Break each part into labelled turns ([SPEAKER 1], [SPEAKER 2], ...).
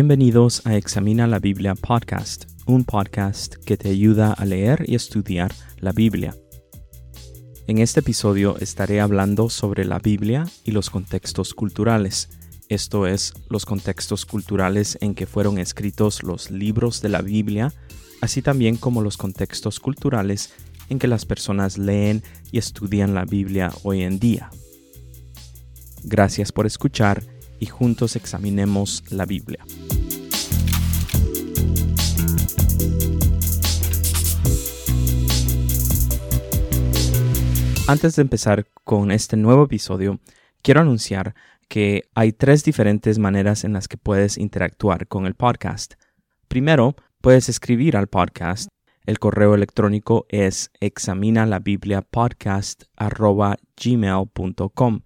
[SPEAKER 1] Bienvenidos a Examina la Biblia Podcast, un podcast que te ayuda a leer y estudiar la Biblia. En este episodio estaré hablando sobre la Biblia y los contextos culturales, esto es, los contextos culturales en que fueron escritos los libros de la Biblia, así también como los contextos culturales en que las personas leen y estudian la Biblia hoy en día. Gracias por escuchar y juntos examinemos la Biblia. Antes de empezar con este nuevo episodio, quiero anunciar que hay tres diferentes maneras en las que puedes interactuar con el podcast. Primero, puedes escribir al podcast. El correo electrónico es examinalabibliapodcast.gmail.com.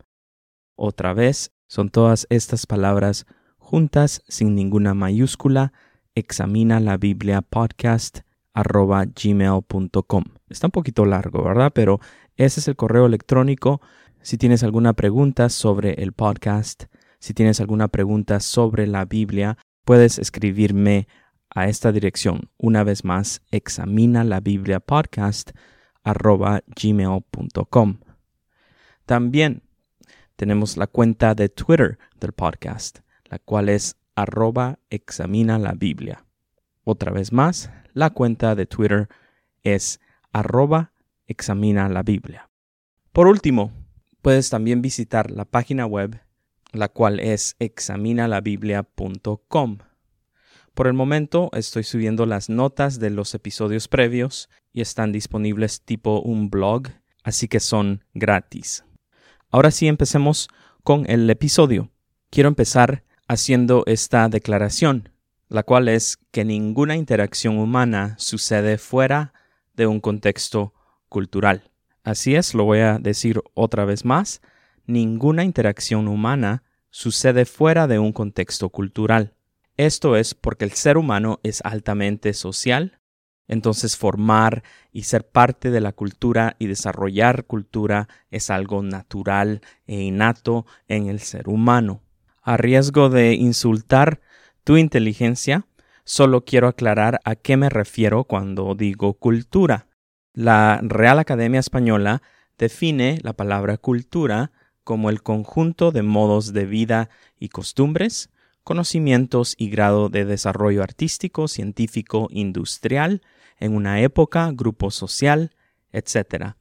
[SPEAKER 1] Otra vez, son todas estas palabras juntas sin ninguna mayúscula. Examina la Biblia podcast gmail.com. Está un poquito largo, ¿verdad? Pero ese es el correo electrónico. Si tienes alguna pregunta sobre el podcast, si tienes alguna pregunta sobre la Biblia, puedes escribirme a esta dirección. Una vez más, examina la Biblia podcast gmail.com. También tenemos la cuenta de Twitter del podcast, la cual es arroba examina la Biblia. Otra vez más, la cuenta de Twitter es arroba examina la Biblia. Por último, puedes también visitar la página web, la cual es examinalabiblia.com. Por el momento estoy subiendo las notas de los episodios previos y están disponibles tipo un blog, así que son gratis. Ahora sí empecemos con el episodio. Quiero empezar haciendo esta declaración, la cual es que ninguna interacción humana sucede fuera de un contexto cultural. Así es, lo voy a decir otra vez más, ninguna interacción humana sucede fuera de un contexto cultural. Esto es porque el ser humano es altamente social entonces formar y ser parte de la cultura y desarrollar cultura es algo natural e innato en el ser humano. A riesgo de insultar tu inteligencia, solo quiero aclarar a qué me refiero cuando digo cultura. La Real Academia Española define la palabra cultura como el conjunto de modos de vida y costumbres, conocimientos y grado de desarrollo artístico, científico, industrial, en una época, grupo social, etc.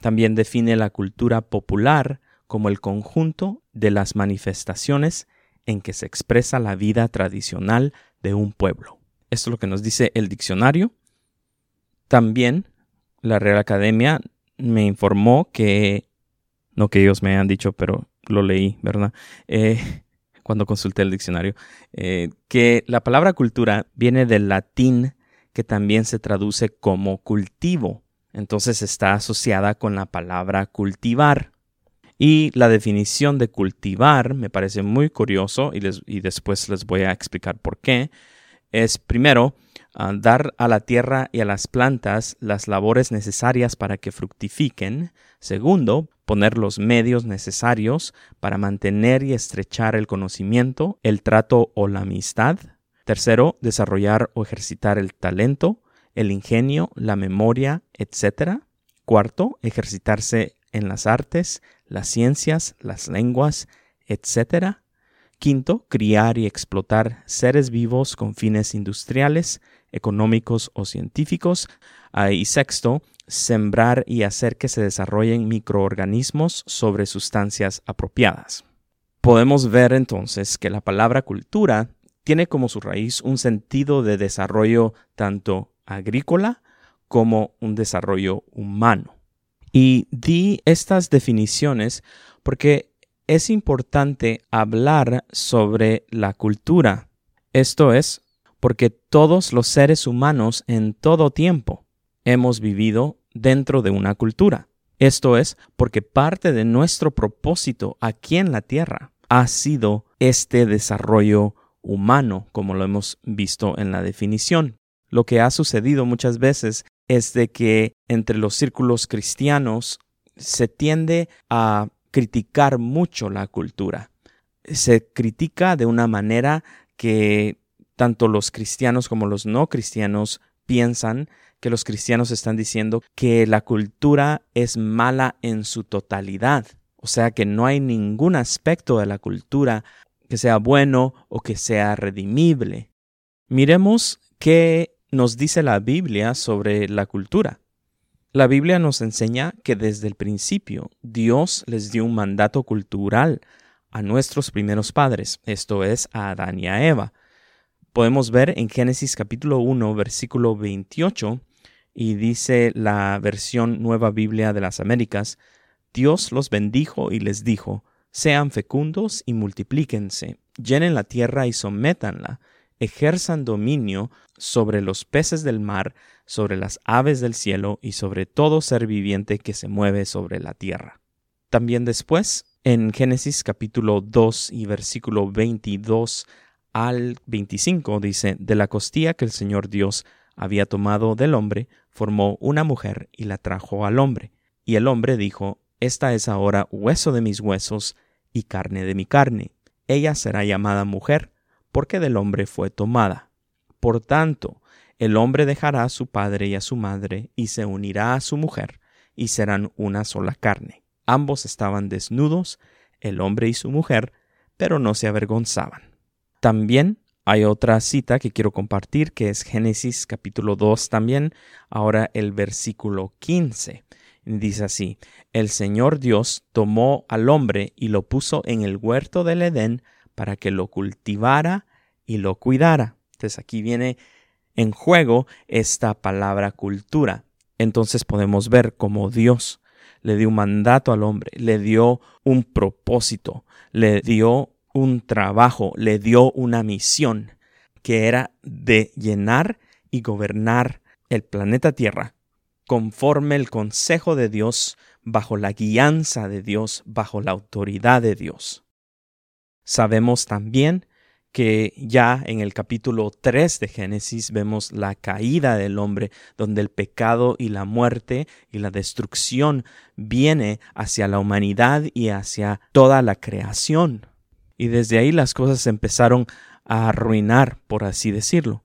[SPEAKER 1] También define la cultura popular como el conjunto de las manifestaciones en que se expresa la vida tradicional de un pueblo. Esto es lo que nos dice el diccionario. También la Real Academia me informó que, no que ellos me hayan dicho, pero lo leí, ¿verdad? Eh, cuando consulté el diccionario, eh, que la palabra cultura viene del latín que también se traduce como cultivo. Entonces está asociada con la palabra cultivar. Y la definición de cultivar me parece muy curioso y, y después les voy a explicar por qué. Es primero dar a la tierra y a las plantas las labores necesarias para que fructifiquen. Segundo, poner los medios necesarios para mantener y estrechar el conocimiento, el trato o la amistad. Tercero, desarrollar o ejercitar el talento, el ingenio, la memoria, etc. Cuarto, ejercitarse en las artes, las ciencias, las lenguas, etc. Quinto, criar y explotar seres vivos con fines industriales, económicos o científicos. Ah, y sexto, sembrar y hacer que se desarrollen microorganismos sobre sustancias apropiadas. Podemos ver entonces que la palabra cultura tiene como su raíz un sentido de desarrollo tanto agrícola como un desarrollo humano. Y di estas definiciones porque es importante hablar sobre la cultura. Esto es porque todos los seres humanos en todo tiempo hemos vivido dentro de una cultura. Esto es porque parte de nuestro propósito aquí en la Tierra ha sido este desarrollo humano, como lo hemos visto en la definición. Lo que ha sucedido muchas veces es de que entre los círculos cristianos se tiende a criticar mucho la cultura. Se critica de una manera que tanto los cristianos como los no cristianos piensan que los cristianos están diciendo que la cultura es mala en su totalidad. O sea que no hay ningún aspecto de la cultura que sea bueno o que sea redimible. Miremos qué nos dice la Biblia sobre la cultura. La Biblia nos enseña que desde el principio Dios les dio un mandato cultural a nuestros primeros padres, esto es, a Adán y a Eva. Podemos ver en Génesis capítulo 1, versículo 28, y dice la versión Nueva Biblia de las Américas, Dios los bendijo y les dijo, sean fecundos y multiplíquense, llenen la tierra y sométanla, ejerzan dominio sobre los peces del mar, sobre las aves del cielo y sobre todo ser viviente que se mueve sobre la tierra. También después, en Génesis capítulo 2 y versículo 22 al 25 dice, de la costilla que el Señor Dios había tomado del hombre, formó una mujer y la trajo al hombre. Y el hombre dijo, Esta es ahora hueso de mis huesos y carne de mi carne. Ella será llamada mujer, porque del hombre fue tomada. Por tanto, el hombre dejará a su padre y a su madre, y se unirá a su mujer, y serán una sola carne. Ambos estaban desnudos, el hombre y su mujer, pero no se avergonzaban. También hay otra cita que quiero compartir que es Génesis capítulo 2 también, ahora el versículo 15. Dice así, el Señor Dios tomó al hombre y lo puso en el huerto del Edén para que lo cultivara y lo cuidara. Entonces aquí viene en juego esta palabra cultura. Entonces podemos ver cómo Dios le dio un mandato al hombre, le dio un propósito, le dio un trabajo, le dio una misión, que era de llenar y gobernar el planeta Tierra conforme el consejo de Dios, bajo la guianza de Dios, bajo la autoridad de Dios. Sabemos también que ya en el capítulo 3 de Génesis vemos la caída del hombre, donde el pecado y la muerte y la destrucción viene hacia la humanidad y hacia toda la creación. Y desde ahí las cosas empezaron a arruinar, por así decirlo,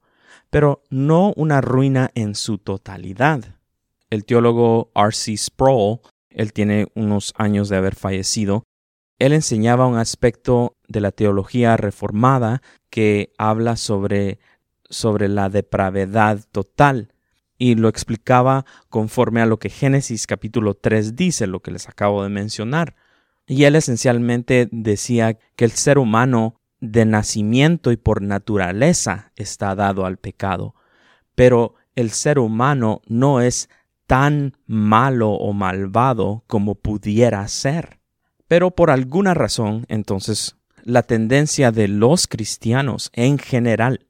[SPEAKER 1] pero no una ruina en su totalidad. El teólogo R.C. Sproul, él tiene unos años de haber fallecido, él enseñaba un aspecto de la teología reformada que habla sobre, sobre la depravedad total y lo explicaba conforme a lo que Génesis capítulo 3 dice, lo que les acabo de mencionar. Y él esencialmente decía que el ser humano de nacimiento y por naturaleza está dado al pecado, pero el ser humano no es tan malo o malvado como pudiera ser. Pero por alguna razón, entonces, la tendencia de los cristianos en general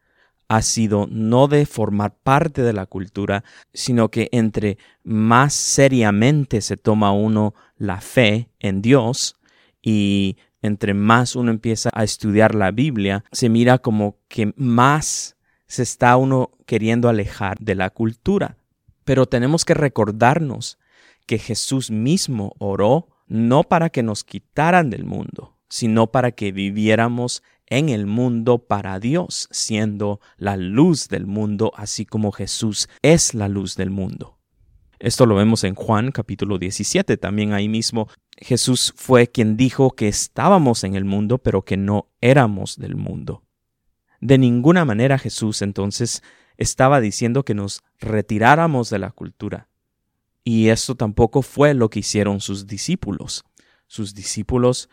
[SPEAKER 1] ha sido no de formar parte de la cultura, sino que entre más seriamente se toma uno la fe en Dios y entre más uno empieza a estudiar la Biblia, se mira como que más se está uno queriendo alejar de la cultura. Pero tenemos que recordarnos que Jesús mismo oró no para que nos quitaran del mundo, sino para que viviéramos en el mundo para Dios, siendo la luz del mundo, así como Jesús es la luz del mundo. Esto lo vemos en Juan capítulo 17. También ahí mismo Jesús fue quien dijo que estábamos en el mundo, pero que no éramos del mundo. De ninguna manera Jesús entonces estaba diciendo que nos retiráramos de la cultura. Y esto tampoco fue lo que hicieron sus discípulos. Sus discípulos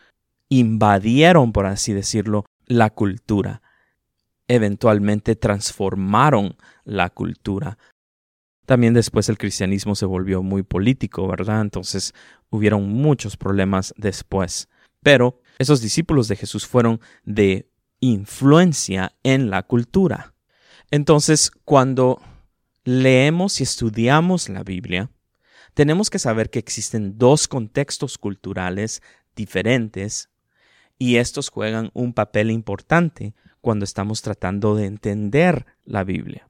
[SPEAKER 1] invadieron, por así decirlo, la cultura. Eventualmente transformaron la cultura. También después el cristianismo se volvió muy político, ¿verdad? Entonces hubieron muchos problemas después. Pero esos discípulos de Jesús fueron de influencia en la cultura. Entonces, cuando leemos y estudiamos la Biblia, tenemos que saber que existen dos contextos culturales diferentes y estos juegan un papel importante cuando estamos tratando de entender la Biblia.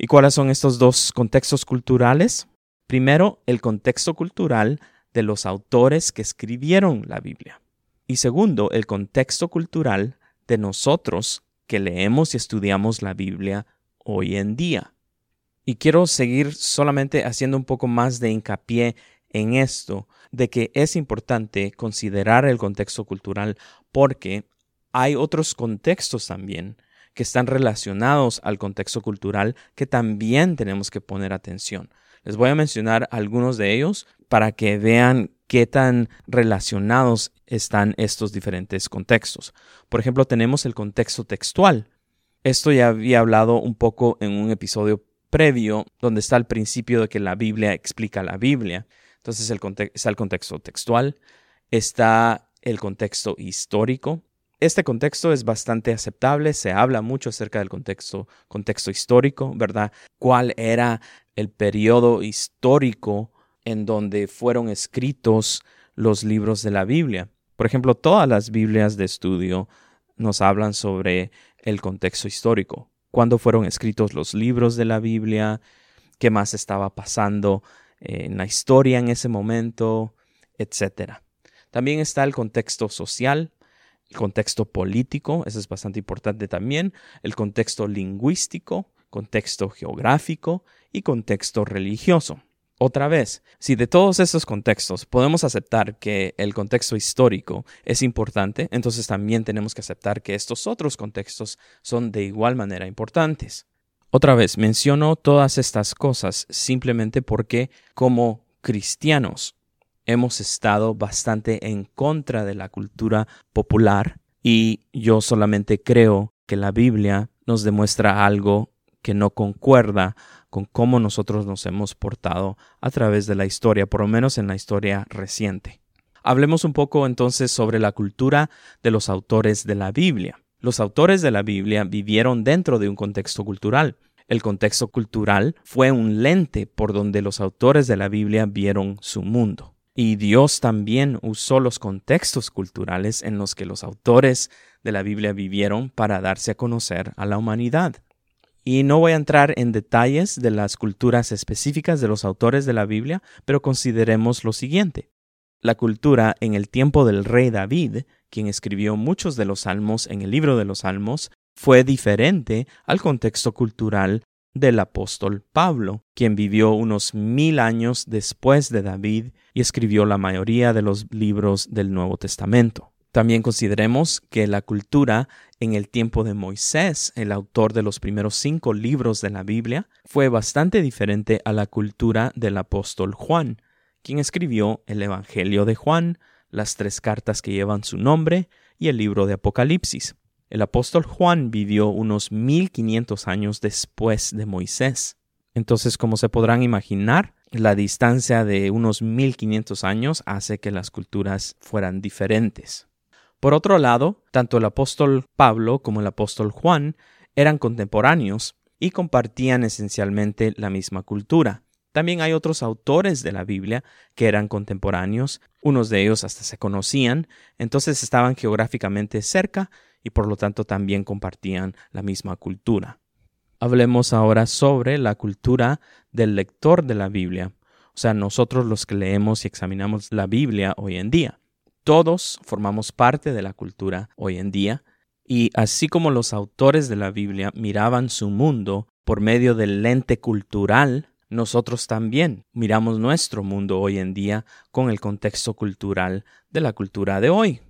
[SPEAKER 1] ¿Y cuáles son estos dos contextos culturales? Primero, el contexto cultural de los autores que escribieron la Biblia. Y segundo, el contexto cultural de nosotros que leemos y estudiamos la Biblia hoy en día. Y quiero seguir solamente haciendo un poco más de hincapié en esto, de que es importante considerar el contexto cultural porque hay otros contextos también que están relacionados al contexto cultural que también tenemos que poner atención. Les voy a mencionar algunos de ellos para que vean qué tan relacionados están estos diferentes contextos. Por ejemplo, tenemos el contexto textual. Esto ya había hablado un poco en un episodio previo donde está el principio de que la Biblia explica la Biblia. Entonces el está el contexto textual, está el contexto histórico. Este contexto es bastante aceptable, se habla mucho acerca del contexto, contexto histórico, ¿verdad? ¿Cuál era el periodo histórico en donde fueron escritos los libros de la Biblia? Por ejemplo, todas las Biblias de estudio nos hablan sobre el contexto histórico, cuándo fueron escritos los libros de la Biblia, qué más estaba pasando en la historia en ese momento, etc. También está el contexto social, el contexto político, eso es bastante importante también, el contexto lingüístico, contexto geográfico y contexto religioso. Otra vez, si de todos estos contextos podemos aceptar que el contexto histórico es importante, entonces también tenemos que aceptar que estos otros contextos son de igual manera importantes. Otra vez, menciono todas estas cosas simplemente porque como cristianos hemos estado bastante en contra de la cultura popular y yo solamente creo que la Biblia nos demuestra algo que no concuerda con cómo nosotros nos hemos portado a través de la historia, por lo menos en la historia reciente. Hablemos un poco entonces sobre la cultura de los autores de la Biblia. Los autores de la Biblia vivieron dentro de un contexto cultural. El contexto cultural fue un lente por donde los autores de la Biblia vieron su mundo. Y Dios también usó los contextos culturales en los que los autores de la Biblia vivieron para darse a conocer a la humanidad. Y no voy a entrar en detalles de las culturas específicas de los autores de la Biblia, pero consideremos lo siguiente. La cultura en el tiempo del rey David, quien escribió muchos de los salmos en el libro de los salmos, fue diferente al contexto cultural del apóstol Pablo, quien vivió unos mil años después de David y escribió la mayoría de los libros del Nuevo Testamento. También consideremos que la cultura en el tiempo de Moisés, el autor de los primeros cinco libros de la Biblia, fue bastante diferente a la cultura del apóstol Juan, quien escribió el Evangelio de Juan, las tres cartas que llevan su nombre y el libro de Apocalipsis. El apóstol Juan vivió unos 1500 años después de Moisés. Entonces, como se podrán imaginar, la distancia de unos 1500 años hace que las culturas fueran diferentes. Por otro lado, tanto el apóstol Pablo como el apóstol Juan eran contemporáneos y compartían esencialmente la misma cultura. También hay otros autores de la Biblia que eran contemporáneos, unos de ellos hasta se conocían, entonces estaban geográficamente cerca y por lo tanto también compartían la misma cultura. Hablemos ahora sobre la cultura del lector de la Biblia, o sea, nosotros los que leemos y examinamos la Biblia hoy en día. Todos formamos parte de la cultura hoy en día, y así como los autores de la Biblia miraban su mundo por medio del lente cultural, nosotros también miramos nuestro mundo hoy en día con el contexto cultural de la cultura de hoy.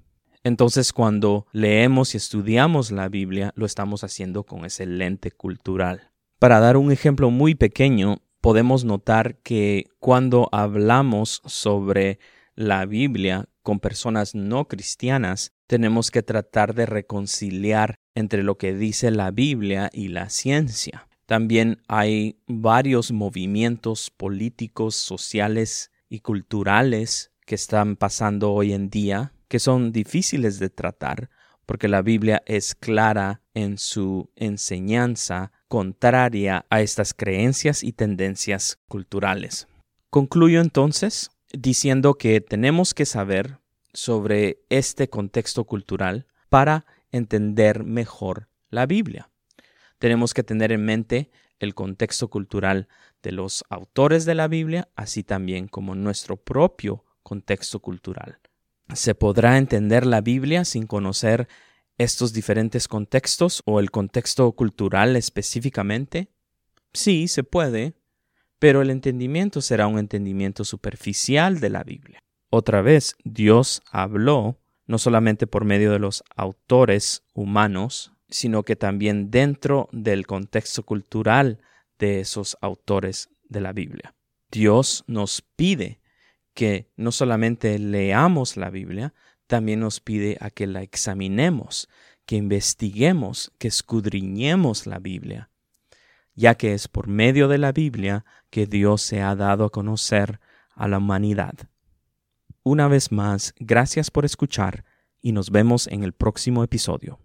[SPEAKER 1] Entonces cuando leemos y estudiamos la Biblia, lo estamos haciendo con ese lente cultural. Para dar un ejemplo muy pequeño, podemos notar que cuando hablamos sobre la Biblia con personas no cristianas, tenemos que tratar de reconciliar entre lo que dice la Biblia y la ciencia. También hay varios movimientos políticos, sociales y culturales que están pasando hoy en día que son difíciles de tratar porque la Biblia es clara en su enseñanza contraria a estas creencias y tendencias culturales. Concluyo entonces diciendo que tenemos que saber sobre este contexto cultural para entender mejor la Biblia. Tenemos que tener en mente el contexto cultural de los autores de la Biblia, así también como nuestro propio contexto cultural. Se podrá entender la Biblia sin conocer estos diferentes contextos o el contexto cultural específicamente? Sí, se puede, pero el entendimiento será un entendimiento superficial de la Biblia. Otra vez, Dios habló no solamente por medio de los autores humanos, sino que también dentro del contexto cultural de esos autores de la Biblia. Dios nos pide que no solamente leamos la Biblia, también nos pide a que la examinemos, que investiguemos, que escudriñemos la Biblia, ya que es por medio de la Biblia que Dios se ha dado a conocer a la humanidad. Una vez más, gracias por escuchar y nos vemos en el próximo episodio.